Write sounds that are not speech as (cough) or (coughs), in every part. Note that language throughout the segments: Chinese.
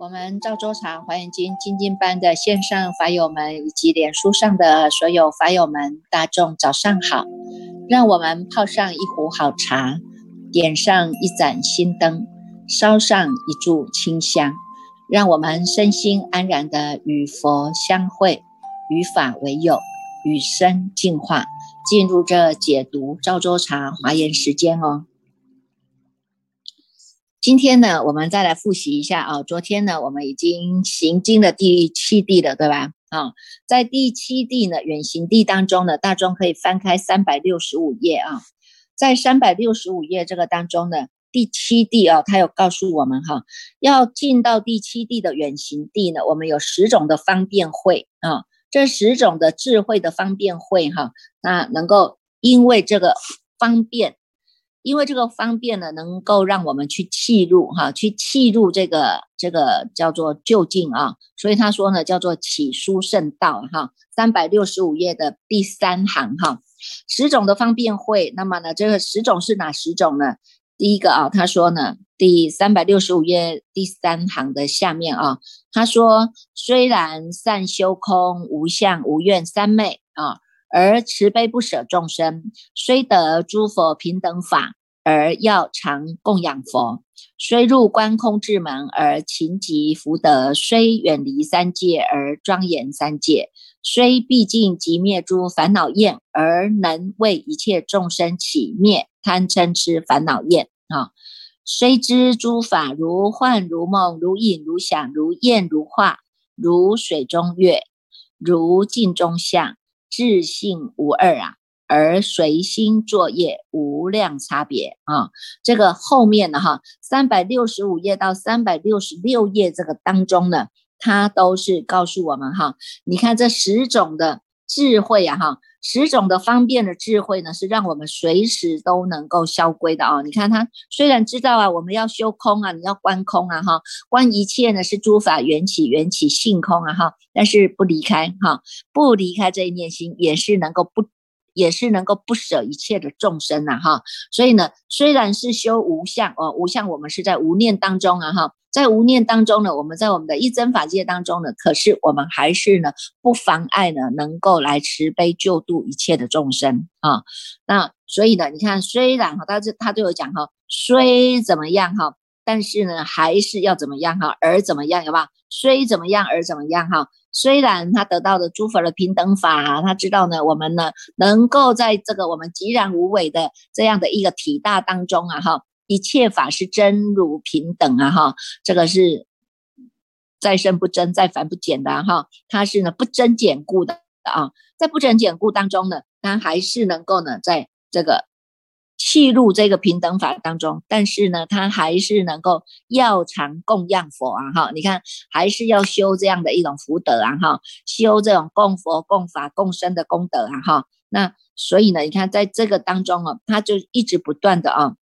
我们赵州茶华严经精进班的线上法友们以及脸书上的所有法友们，大众早上好！让我们泡上一壶好茶，点上一盏心灯，烧上一炷清香，让我们身心安然的与佛相会，与法为友，与生进化，进入这解读赵州茶华严时间哦。今天呢，我们再来复习一下啊。昨天呢，我们已经行经了第七地了，对吧？啊，在第七地呢，远行地当中呢，大众可以翻开三百六十五页啊。在三百六十五页这个当中呢，第七地啊，它有告诉我们哈，要进到第七地的远行地呢，我们有十种的方便会啊，这十种的智慧的方便会哈，那能够因为这个方便。因为这个方便呢，能够让我们去契入哈，去契入这个这个叫做就近啊，所以他说呢，叫做起书圣道哈，三百六十五页的第三行哈，十种的方便会，那么呢，这个十种是哪十种呢？第一个啊，他说呢，第三百六十五页第三行的下面啊，他说虽然善修空无相无愿三昧啊。而慈悲不舍众生，虽得诸佛平等法，而要常供养佛；虽入观空智门，而勤集福德；虽远离三界，而庄严三界；虽毕竟即灭诸烦恼厌，而能为一切众生起灭贪嗔痴烦恼厌。啊，虽知诸法如幻如梦，如影如响，如焰如化，如水中月，如镜中像。自性无二啊，而随心作业无量差别啊。这个后面的哈，三百六十五页到三百六十六页这个当中呢，它都是告诉我们哈，你看这十种的智慧啊哈。十种的方便的智慧呢，是让我们随时都能够消归的啊！你看他虽然知道啊，我们要修空啊，你要观空啊，哈，观一切呢是诸法缘起，缘起性空啊，哈，但是不离开哈，不离开这一念心，也是能够不，也是能够不舍一切的众生呐，哈。所以呢，虽然是修无相哦，无相我们是在无念当中啊，哈。在无念当中呢，我们在我们的一真法界当中呢，可是我们还是呢不妨碍呢，能够来慈悲救度一切的众生啊。那所以呢，你看，虽然哈，他这他都有讲哈，虽怎么样哈，但是呢，还是要怎么样哈，而怎么样，有吧？虽怎么样而怎么样哈？虽然他得到的诸佛的平等法，他知道呢，我们呢能够在这个我们寂然无为的这样的一个体大当中啊哈。一切法是真如平等啊，哈，这个是再生不增，再繁不减的哈，它是呢不增减故的啊，在不增减故当中呢，它还是能够呢在这个契入这个平等法当中，但是呢，它还是能够要常供养佛啊，哈，你看还是要修这样的一种福德啊，哈，修这种供佛、供法、供生的功德啊，哈，那所以呢，你看在这个当中啊，它就一直不断的啊。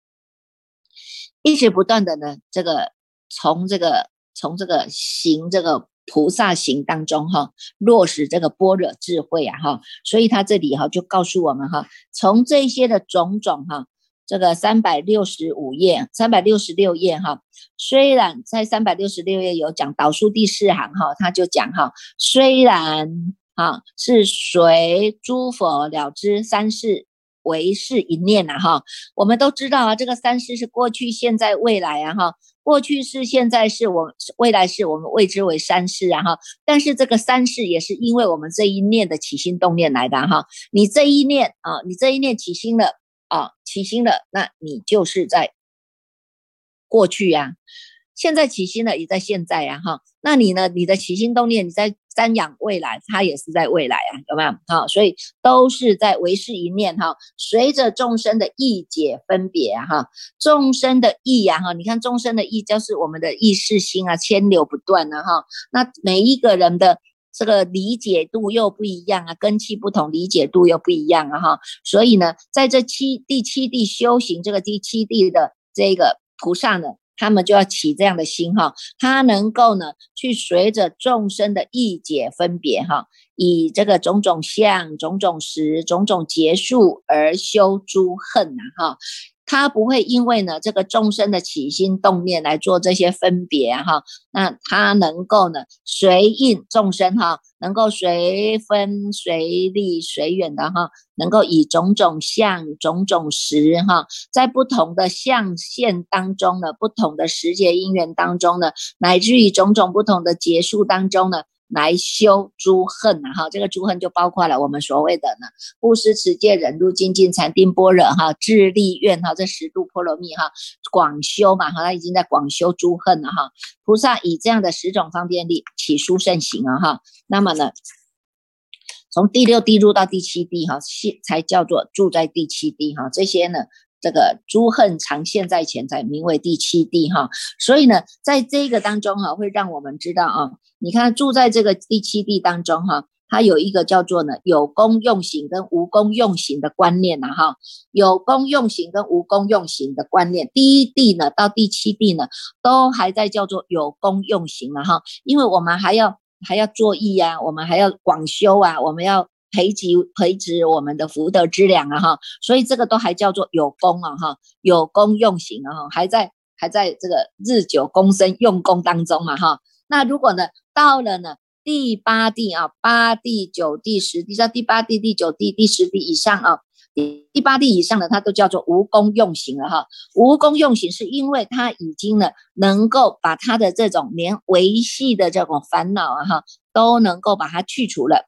一直不断的呢，这个从这个从这个行这个菩萨行当中哈，落实这个般若智慧啊哈，所以他这里哈就告诉我们哈，从这些的种种哈，这个三百六十五页、三百六十六页哈，虽然在三百六十六页有讲导数第四行哈，他就讲哈，虽然哈是随诸佛了知三世。为是一念呐哈，我们都知道啊，这个三世是过去、现在、未来啊哈，过去是、现在是我未来是我们谓之为三世啊哈，但是这个三世也是因为我们这一念的起心动念来的哈，你这一念啊，你这一念起心了啊，起心了，那你就是在过去呀。现在起心了，也在现在呀，哈，那你呢？你的起心动念，你在瞻仰未来，它也是在未来啊，有没有？好，所以都是在为是一念哈。随着众生的意解分别哈，众生的意呀哈，你看众生的意就是我们的意识心啊，牵流不断的哈。那每一个人的这个理解度又不一样啊，根气不同，理解度又不一样啊哈。所以呢，在这七第七地修行这个第七地的这个菩萨呢。他们就要起这样的心哈，他能够呢去随着众生的意解分别哈，以这个种种相、种种时、种种结束而修诸恨呐哈，他不会因为呢这个众生的起心动念来做这些分别哈，那他能够呢随应众生哈，能够随分随力随缘的哈，能够以种种相种种时哈，在不同的相现当中呢，不同的时节因缘当中呢，乃至于种种不同的结束当中呢。来修诸恨呐，哈，这个诸恨就包括了我们所谓的呢，布施、持戒、忍辱、精进、禅定、般若，哈，智力、愿，哈，这十度波罗蜜，哈，广修嘛，哈，他已经在广修诸恨了，哈，菩萨以这样的十种方便力起殊胜行啊，哈，那么呢，从第六地入到第七地，哈，现才叫做住在第七地，哈，这些呢。这个诸恨常现，在前才名为第七地哈，所以呢，在这个当中哈，会让我们知道啊，你看住在这个第七地当中哈，它有一个叫做呢有功用行跟无功用行的观念呐哈，有功用行跟无功用行的观念，第一地呢到第七地呢，都还在叫做有功用行了哈，因为我们还要还要作义呀，我们还要广修啊，我们要。培植培植我们的福德之粮啊哈，所以这个都还叫做有功啊哈，有功用行啊哈，还在还在这个日久功深用功当中嘛哈。那如果呢到了呢第八地啊八地九地十地在第八地第九地第十地以上啊，第八地以上的它都叫做无功用行了哈。无功用行是因为它已经呢能够把它的这种连维系的这种烦恼啊哈都能够把它去除了。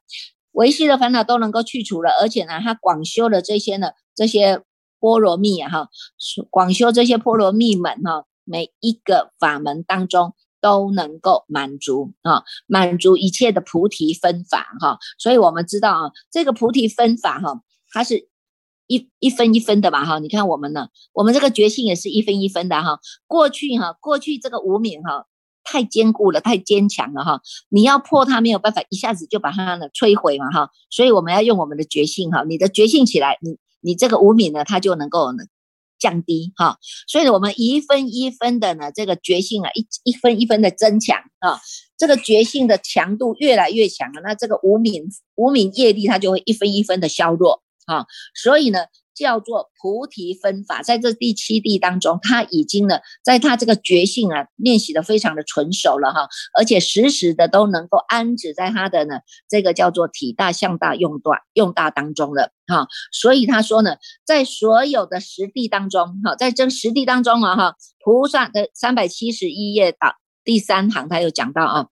维系的烦恼都能够去除了，而且呢，他广修的这些呢，这些波罗蜜啊，哈，广修这些波罗蜜门哈，每一个法门当中都能够满足啊，满足一切的菩提分法哈。所以我们知道啊，这个菩提分法哈，它是一一分一分的吧哈。你看我们呢，我们这个觉性也是一分一分的哈。过去哈，过去这个无名哈。太坚固了，太坚强了哈！你要破它没有办法，一下子就把它呢摧毁嘛哈！所以我们要用我们的决心哈，你的决心起来，你你这个无名呢，它就能够呢降低哈。所以我们一分一分的呢，这个决心啊，一一分一分的增强啊，这个决心的强度越来越强了，那这个无名无名业力它就会一分一分的削弱啊。所以呢。叫做菩提分法，在这第七地当中，他已经呢，在他这个觉性啊，练习的非常的纯熟了哈，而且时时的都能够安止在他的呢，这个叫做体大向大用大用大当中了哈，所以他说呢，在所有的实地当中哈，在这实地当中啊哈，菩萨的三百七十一页的第三行，他有讲到啊，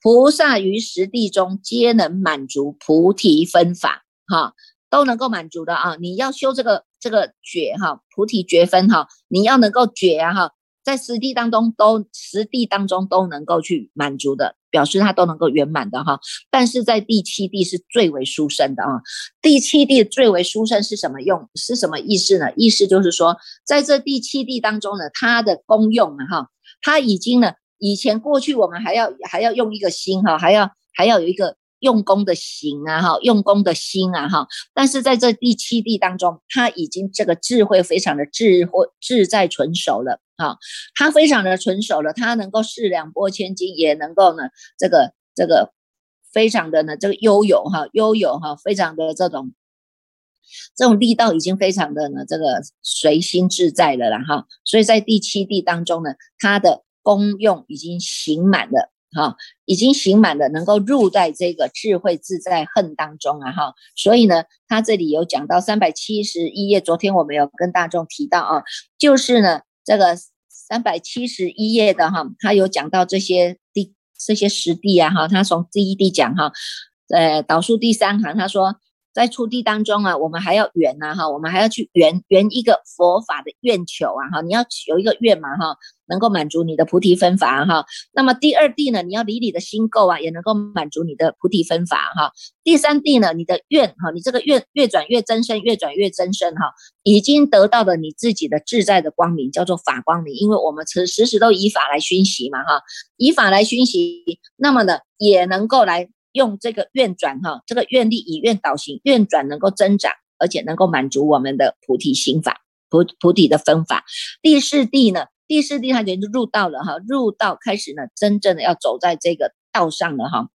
菩萨于实地中皆能满足菩提分法哈。都能够满足的啊！你要修这个这个觉哈，菩提觉分哈，你要能够觉啊哈，在实地当中都实地当中都能够去满足的，表示它都能够圆满的哈。但是在第七地是最为殊胜的啊！第七地最为殊胜是什么用？是什么意思呢？意思就是说，在这第七地当中呢，它的功用呢哈，它已经呢，以前过去我们还要还要用一个心哈，还要还要有一个。用功的行啊，哈，用功的心啊，哈，但是在这第七地当中，他已经这个智慧非常的智慧自在纯熟了，哈，他非常的纯熟了，他能够四两拨千斤，也能够呢，这个这个非常的呢，这个悠有哈，悠有哈，非常的这种这种力道已经非常的呢，这个随心自在了啦，哈，所以在第七地当中呢，它的功用已经行满了。哈，已经行满了，能够入在这个智慧自在恨当中啊！哈，所以呢，他这里有讲到三百七十一页，昨天我们有跟大众提到啊，就是呢，这个三百七十一页的哈，他有讲到这些地这些实地啊，哈，他从第一地讲哈，呃，导数第三行，他说。在初地当中啊，我们还要圆呐哈，我们还要去圆圆一个佛法的愿求啊哈，你要有一个愿嘛哈，能够满足你的菩提分法哈。那么第二地呢，你要离你的心垢啊，也能够满足你的菩提分法哈。第三地呢，你的愿哈，你这个愿越转越增生，越转越增生哈，已经得到了你自己的自在的光明，叫做法光明。因为我们时时时都以法来熏习嘛哈，以法来熏习，那么呢，也能够来。用这个愿转哈，这个愿力以愿导行，愿转能够增长，而且能够满足我们的菩提心法、菩菩提的分法。第四地呢，第四地它就入道了哈，入道开始呢，真正的要走在这个道上了哈。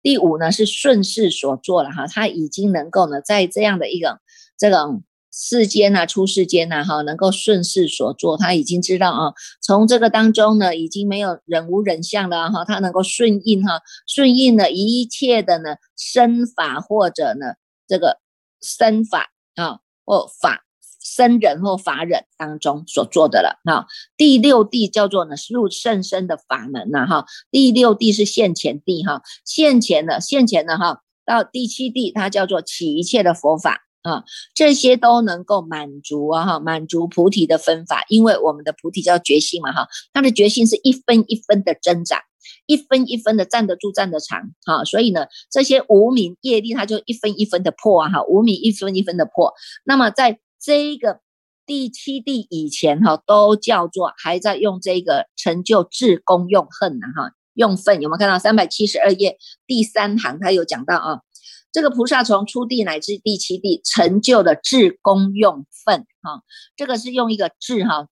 第五呢是顺势所做了哈，他已经能够呢，在这样的一个这种世间呐，出世间呐，哈，能够顺势所做，他已经知道啊，从这个当中呢，已经没有忍无忍相了哈，他能够顺应哈，顺应了一切的呢身法或者呢这个身法啊或法身人或法忍当中所做的了哈。第六地叫做呢入甚深的法门呐哈，第六地是现前地哈，现前的现前的哈，到第七地它叫做起一切的佛法。啊，这些都能够满足啊哈，满足菩提的分法，因为我们的菩提叫觉性嘛哈，它的觉性是一分一分的增长，一分一分的站得住站得长哈，所以呢，这些无名业力它就一分一分的破啊哈，无名一分一分的破。那么在这个第七地以前哈，都叫做还在用这个成就智功用恨呢哈，用分有没有看到三百七十二页第三行，它有讲到啊。这个菩萨从初地乃至第七地成就的智功用分，哈，这个是用一个智哈，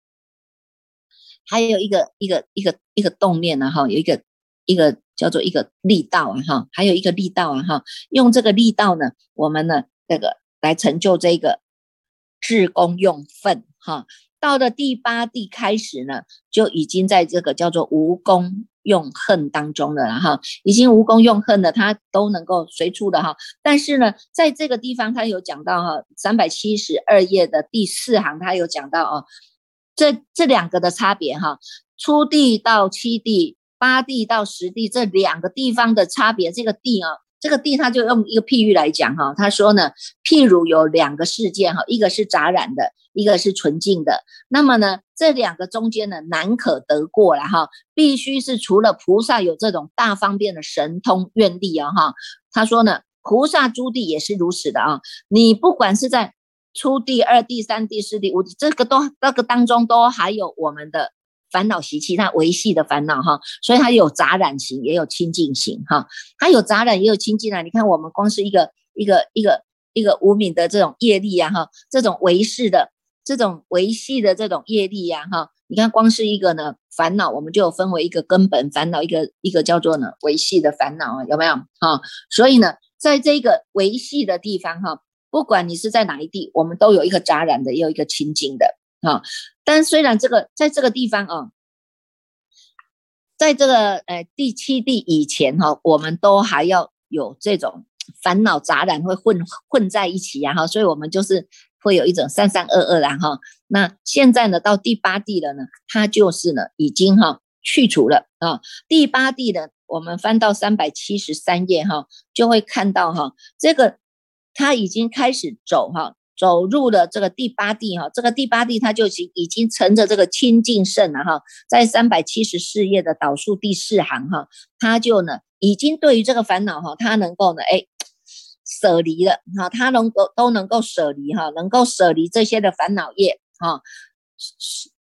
还有一个一个一个一个动念呢，哈，有一个一个叫做一个力道啊，哈，还有一个力道啊，哈，用这个力道呢，我们呢这个来成就这个智功用分，哈，到了第八地开始呢，就已经在这个叫做无功。用恨当中的了哈，已经无功用恨的，他都能够随处的哈。但是呢，在这个地方他有讲到哈，三百七十二页的第四行，他有讲到哦，这这两个的差别哈，初地到七地，八地到十地这两个地方的差别，这个地啊。这个地他就用一个譬喻来讲哈，他说呢，譬如有两个事件哈，一个是杂染的，一个是纯净的。那么呢，这两个中间呢，难可得过了哈，必须是除了菩萨有这种大方便的神通愿力啊哈。他说呢，菩萨诸地也是如此的啊，你不管是在初地、二地、三地、四地、五地，这个都那个当中都还有我们的。烦恼习气，它维系的烦恼哈，所以它有杂染型，也有清净型哈。它有杂染，也有清净啊。你看，我们光是一个一个一个一个无名的这种业力呀哈，这种维系的这种维系的这种业力呀哈，你看光是一个呢烦恼，我们就分为一个根本烦恼，一个一个叫做呢维系的烦恼啊，有没有哈？所以呢，在这个维系的地方哈，不管你是在哪一地，我们都有一个杂染的，也有一个清净的。啊，但虽然这个在这个地方啊，在这个呃第七地以前哈，我们都还要有这种烦恼杂染会混混在一起呀哈，所以我们就是会有一种三三二二啦哈。那现在呢，到第八地了呢，它就是呢已经哈去除了啊。第八地的，我们翻到三百七十三页哈，就会看到哈，这个它已经开始走哈。走入了这个第八地哈，这个第八地它就已经已经乘着这个清净圣了哈，在三百七十四页的导数第四行哈，他就呢已经对于这个烦恼哈，他能够呢哎舍离了哈，他能够都能够舍离哈，能够舍离这些的烦恼业哈。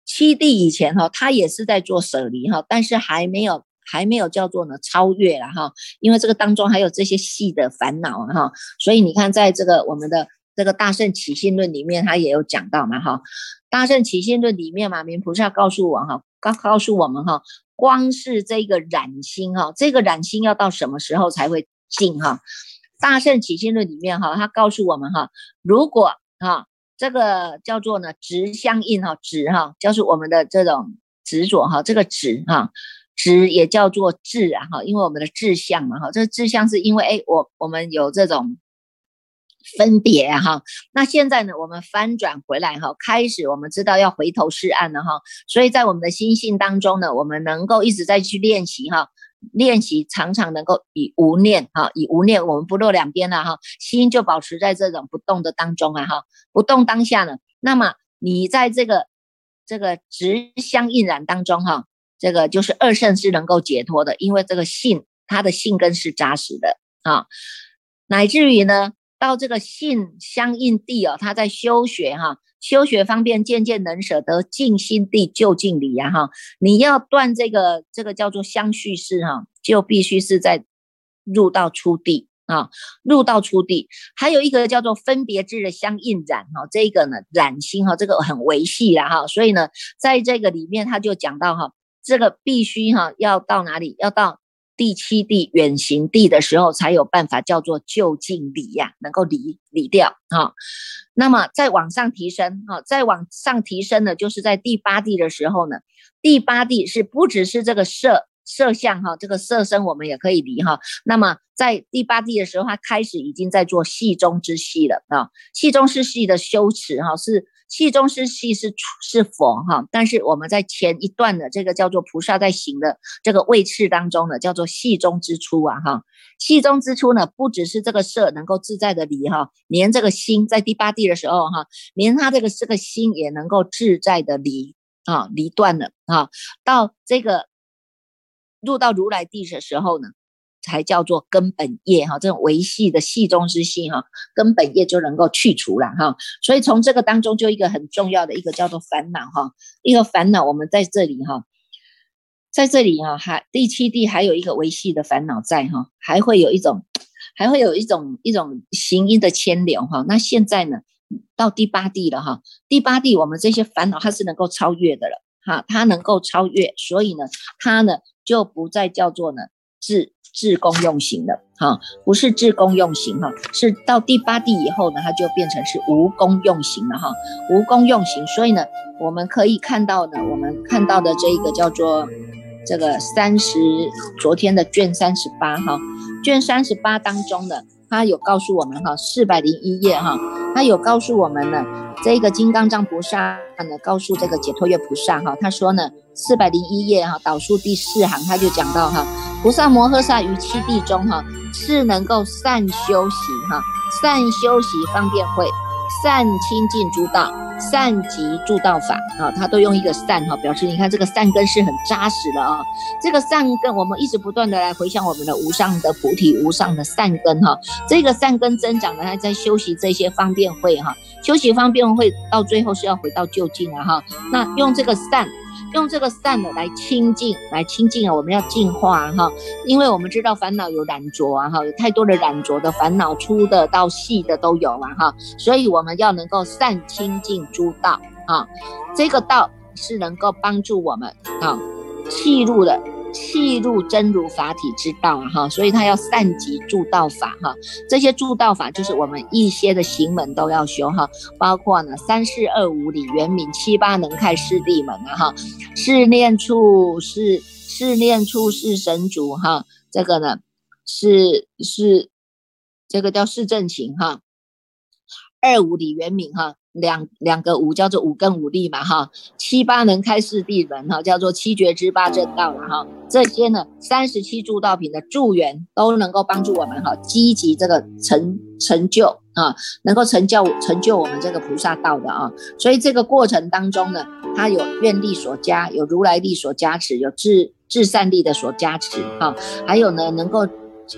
七地以前哈，他也是在做舍离哈，但是还没有还没有叫做呢超越了哈，因为这个当中还有这些细的烦恼哈，所以你看在这个我们的。这个大圣起信论里面，他也有讲到嘛，哈，大圣起信论里面嘛，明菩萨告诉我哈，告告诉我们哈，光是这个染心哈，这个染心要到什么时候才会尽哈？大圣起信论里面哈，他告诉我们哈，如果哈，这个叫做呢执相应哈，执哈，就是我们的这种执着哈，这个执哈，执也叫做智啊哈，因为我们的志向嘛哈，这个志向是因为哎，我我们有这种。分别哈，那现在呢，我们翻转回来哈，开始我们知道要回头是岸了哈，所以在我们的心性当中呢，我们能够一直在去练习哈，练习常常能够以无念哈，以无念，我们不落两边了哈，心就保持在这种不动的当中啊哈，不动当下呢，那么你在这个这个直相应染当中哈，这个就是二圣是能够解脱的，因为这个性它的性根是扎实的啊，乃至于呢。到这个性相应地哦，他在修学哈，修学方便渐渐能舍得静心地就近理呀哈。你要断这个这个叫做相续式哈，就必须是在入到初地啊，入到初地。还有一个叫做分别智的相应染哈，这个呢染心哈，这个很维系了哈。所以呢，在这个里面他就讲到哈，这个必须哈要到哪里？要到第七地远行地的时候，才有办法叫做就近离呀，能够离离掉啊。那么再往上提升啊，再往上提升呢，就是在第八地的时候呢，第八地是不只是这个色色相哈，这个色身我们也可以离哈。那么在第八地的时候，他开始已经在做戏中之戏了啊，戏中之戏的修持哈是。气中是气是是佛哈，但是我们在前一段的这个叫做菩萨在行的这个位次当中呢，叫做气中之初啊哈，气中之初呢，不只是这个色能够自在的离哈，连这个心在第八地的时候哈，连他这个这个心也能够自在的离啊离断了啊，到这个入到如来地的时候呢。才叫做根本业哈，这种维系的系中之系哈，根本业就能够去除了哈。所以从这个当中，就一个很重要的一个叫做烦恼哈，一个烦恼，我们在这里哈，在这里哈，还第七地还有一个维系的烦恼在哈，还会有一种，还会有一种一种行因的牵连哈。那现在呢，到第八地了哈，第八地我们这些烦恼它是能够超越的了哈，它能够超越，所以呢，它呢就不再叫做呢自。自公用型的哈，不是自公用型哈，是到第八地以后呢，它就变成是无公用型了哈，无公用型。所以呢，我们可以看到呢，我们看到的这一个叫做这个三十，昨天的卷三十八哈，卷三十八当中呢，他有告诉我们哈，四百零一页哈，他有告诉我们呢，这个金刚藏菩萨呢，告诉这个解脱月菩萨哈，他说呢，四百零一页哈，导数第四行他就讲到哈。菩萨摩诃萨于七地中，哈，是能够善修习，哈，善修习方便会，善清净诸道，善集助道法，啊，他都用一个善，哈，表示你看这个善根是很扎实的啊。这个善根，我们一直不断的来回向我们的无上的菩提，无上的善根，哈，这个善根增长呢，他在修习这些方便会，哈，修习方便会到最后是要回到就近了，哈，那用这个善。用这个善的来清净，来清净啊！我们要净化哈，因为我们知道烦恼有染浊啊哈，有太多的染浊的烦恼，粗的到细的都有啊哈，所以我们要能够善清净诸道啊，这个道是能够帮助我们啊，气入的。气入真如法体之道啊哈，所以他要善集助道法哈，这些助道法就是我们一些的行门都要修哈，包括呢三世二五里圆明七八能开四地门啊哈，四念处是四念处是神主哈，这个呢是是这个叫四正行哈，二五里圆明哈。两两个五叫做五根五力嘛哈，七八能开四地门哈，叫做七觉之八正道了哈。这些呢，三十七助道品的助缘都能够帮助我们哈，积极这个成成就啊，能够成就成就我们这个菩萨道的啊。所以这个过程当中呢，它有愿力所加，有如来力所加持，有至至善力的所加持哈，还有呢，能够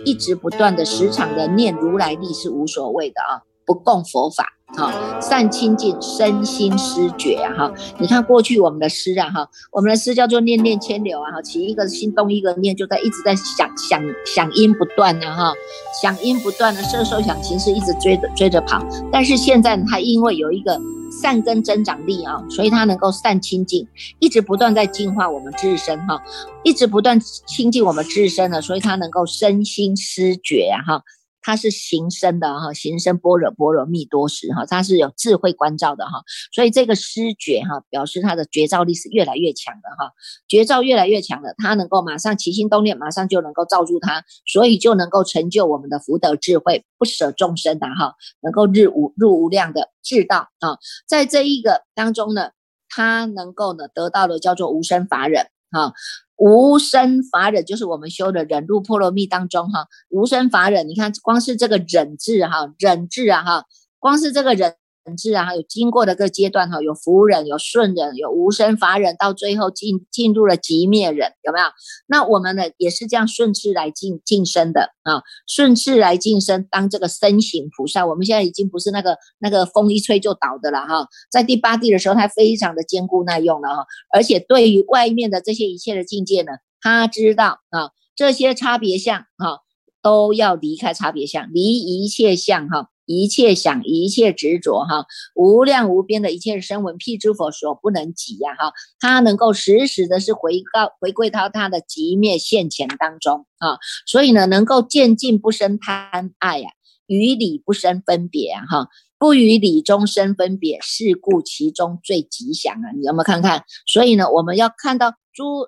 一直不断的时常的念如来力是无所谓的啊。不共佛法，哈，善清净身心失觉啊，哈，你看过去我们的诗啊，哈，我们的诗叫做念念牵流啊，哈，起一个心动一个念，就在一直在响响响音不断的哈，响音不断的色受想行识一直追着追着跑，但是现在它因为有一个善根增长力啊，所以它能够善清净，一直不断在净化我们自身哈，一直不断清净我们自身呢，所以它能够身心失觉啊，哈。它是行深的哈，行深般若波罗蜜多时哈，它是有智慧关照的哈，所以这个失觉哈，表示它的觉照力是越来越强的哈，觉照越来越强的，它能够马上起心动念，马上就能够照住它，所以就能够成就我们的福德智慧，不舍众生的哈，能够日无入无量的智道啊，在这一个当中呢，它能够呢得到的叫做无生法忍哈。无生法忍就是我们修的忍辱波罗蜜当中哈，无生法忍，你看光是这个忍字哈，忍字啊哈，光是这个忍。忍字啊，有经过的各阶段哈，有福忍，有顺忍，有无生法忍，到最后进进入了极灭忍，有没有？那我们呢也是这样顺次来晋晋升的啊，顺次来晋升当这个身形菩萨。我们现在已经不是那个那个风一吹就倒的了哈，在第八地的时候，它非常的坚固耐用了哈，而且对于外面的这些一切的境界呢，他知道啊，这些差别相哈都要离开差别相，离一切相哈。一切想，一切执着，哈，无量无边的一切声闻，辟支佛所不能及呀，哈，他能够时时的是回告回归到他的极灭现前当中啊，所以呢，能够渐进不生贪爱呀，与理不生分别哈，不与理中生分别，是故其中最吉祥啊，你有没有看看？所以呢，我们要看到诸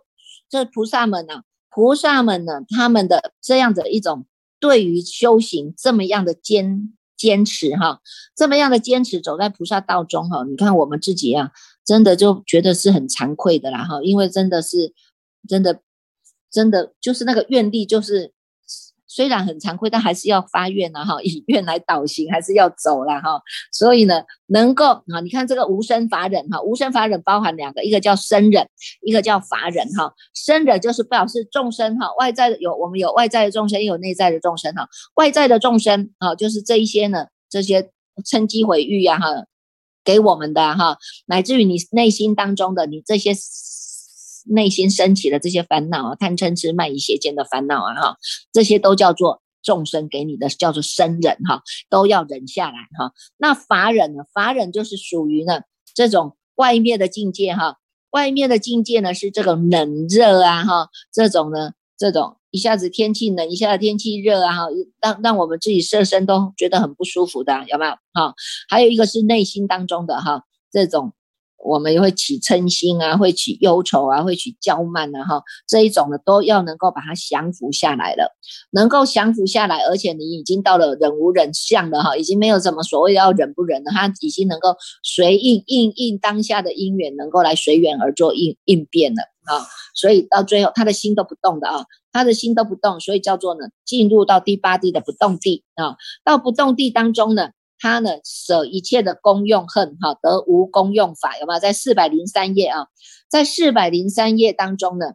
这菩萨们呢，菩萨们呢，他们的这样的一种对于修行这么样的坚。坚持哈，这么样的坚持走在菩萨道中哈，你看我们自己啊，真的就觉得是很惭愧的啦哈，因为真的是，真的，真的就是那个愿力就是。虽然很惭愧，但还是要发愿呐哈，(laughs) 以愿来导行，还是要走了哈。所以呢，能够啊，你看这个无生法忍哈，无生法忍包含两个，一个叫生忍，一个叫法忍哈。生忍就是表示众生哈，外在的有我们有外在的众生，也有内在的众生哈。外在的众生啊，就是这一些呢，这些趁机毁誉呀哈，给我们的哈，乃至于你内心当中的你这些。内心升起的这些烦恼啊，贪嗔痴慢疑邪见的烦恼啊，哈，这些都叫做众生给你的，叫做生忍哈，都要忍下来哈。那法忍呢？法忍就是属于呢这种外面的境界哈，外面的境界呢是这个冷热啊哈，这种呢这种一下子天气冷，一下子天气热啊哈，让让我们自己设身都觉得很不舒服的，有没有哈？还有一个是内心当中的哈这种。我们会起嗔心啊，会起忧愁啊，会起骄慢啊，哈，这一种呢都要能够把它降服下来了，能够降服下来，而且你已经到了忍无忍相了哈，已经没有什么所谓要忍不忍了，他已经能够随应应应当下的因缘，能够来随缘而做应应变了啊，所以到最后他的心都不动的啊，他的心都不动，所以叫做呢进入到第八地的不动地啊，到不动地当中呢。他呢舍一切的功用恨哈得无功用法有没有在四百零三页啊？在四百零三页当中呢，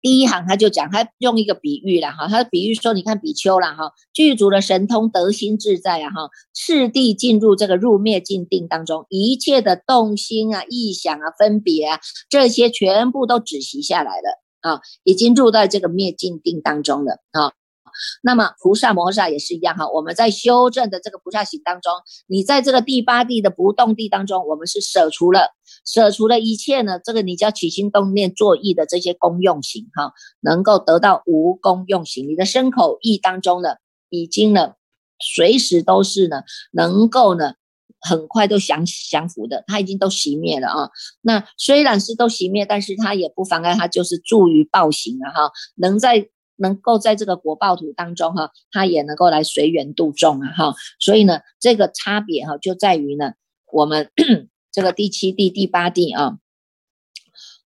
第一行他就讲他用一个比喻了哈，他的比喻说你看比丘了哈，具足了神通得心自在啊哈，次第进入这个入灭静定当中，一切的动心啊、意想啊、分别啊这些全部都止息下来了啊，已经入到这个灭静定当中了啊。那么菩萨摩诃萨也是一样哈，我们在修正的这个菩萨行当中，你在这个第八地的不动地当中，我们是舍除了舍除了一切呢，这个你叫起心动念作意的这些功用行哈，能够得到无功用行，你的身口意当中呢，已经呢随时都是呢能够呢很快都降降服的，它已经都熄灭了啊。那虽然是都熄灭，但是它也不妨碍它就是助于报行了哈，能在。能够在这个国报图当中哈，他也能够来随缘度众啊哈，所以呢，这个差别哈就在于呢，我们 (coughs) 这个第七地、第八地啊，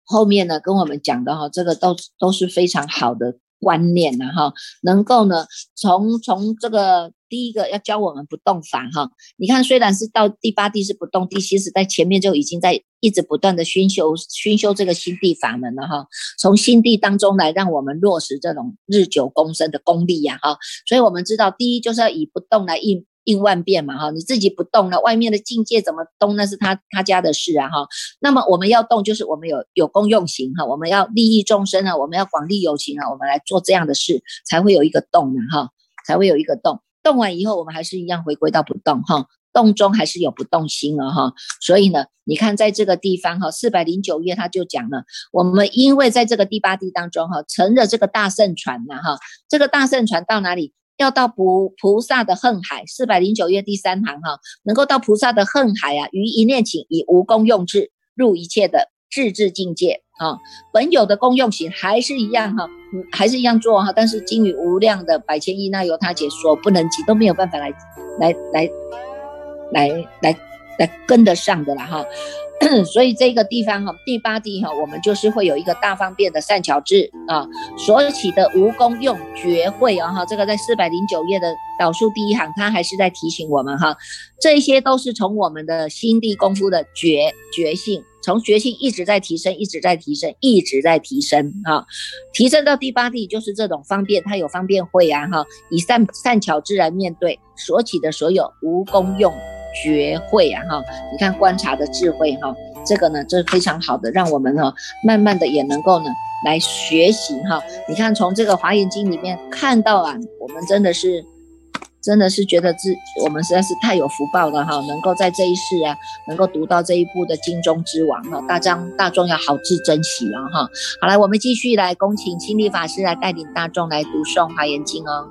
后面呢跟我们讲的哈，这个都都是非常好的。观念了，哈，能够呢，从从这个第一个要教我们不动法哈，你看虽然是到第八地是不动地，其实在前面就已经在一直不断的熏修熏修这个心地法门了哈，从心地当中来让我们落实这种日久功深的功力呀哈，所以我们知道第一就是要以不动来应。应万变嘛哈，你自己不动了，外面的境界怎么动？那是他他家的事啊哈。那么我们要动，就是我们有有功用行哈，我们要利益众生啊，我们要广利有情啊，我们来做这样的事，才会有一个动呢哈，才会有一个动。动完以后，我们还是一样回归到不动哈，动中还是有不动心了哈。所以呢，你看在这个地方哈，四百零九页他就讲了，我们因为在这个第八地当中哈，乘着这个大圣船呐哈，这个大圣船到哪里？要到菩菩萨的恨海，四百零九页第三行哈，能够到菩萨的恨海啊，于一念起以无功用智入一切的智智境界啊，本有的功用型还是一样哈，还是一样做哈，但是经于无量的百千亿那由他解所不能及，都没有办法来来来来来来跟得上的了哈。(clears throat) 所以这个地方哈，第八地哈，我们就是会有一个大方便的善巧智啊，所起的无功用绝慧啊哈，这个在四百零九页的导数第一行，它还是在提醒我们哈，这些都是从我们的心地功夫的觉觉性，从觉性一直在提升，一直在提升，一直在提升啊，提升到第八地就是这种方便，它有方便慧啊哈，以善善巧智来面对所起的所有无功用。学会啊哈，你看观察的智慧哈，这个呢，这是非常好的，让我们哈慢慢的也能够呢来学习哈。你看从这个华严经里面看到啊，我们真的是真的是觉得自我们实在是太有福报了哈，能够在这一世啊，能够读到这一部的经中之王哈，大张大众要好自珍惜啊哈。好来，我们继续来恭请清丽法师来带领大众来读诵华严经哦。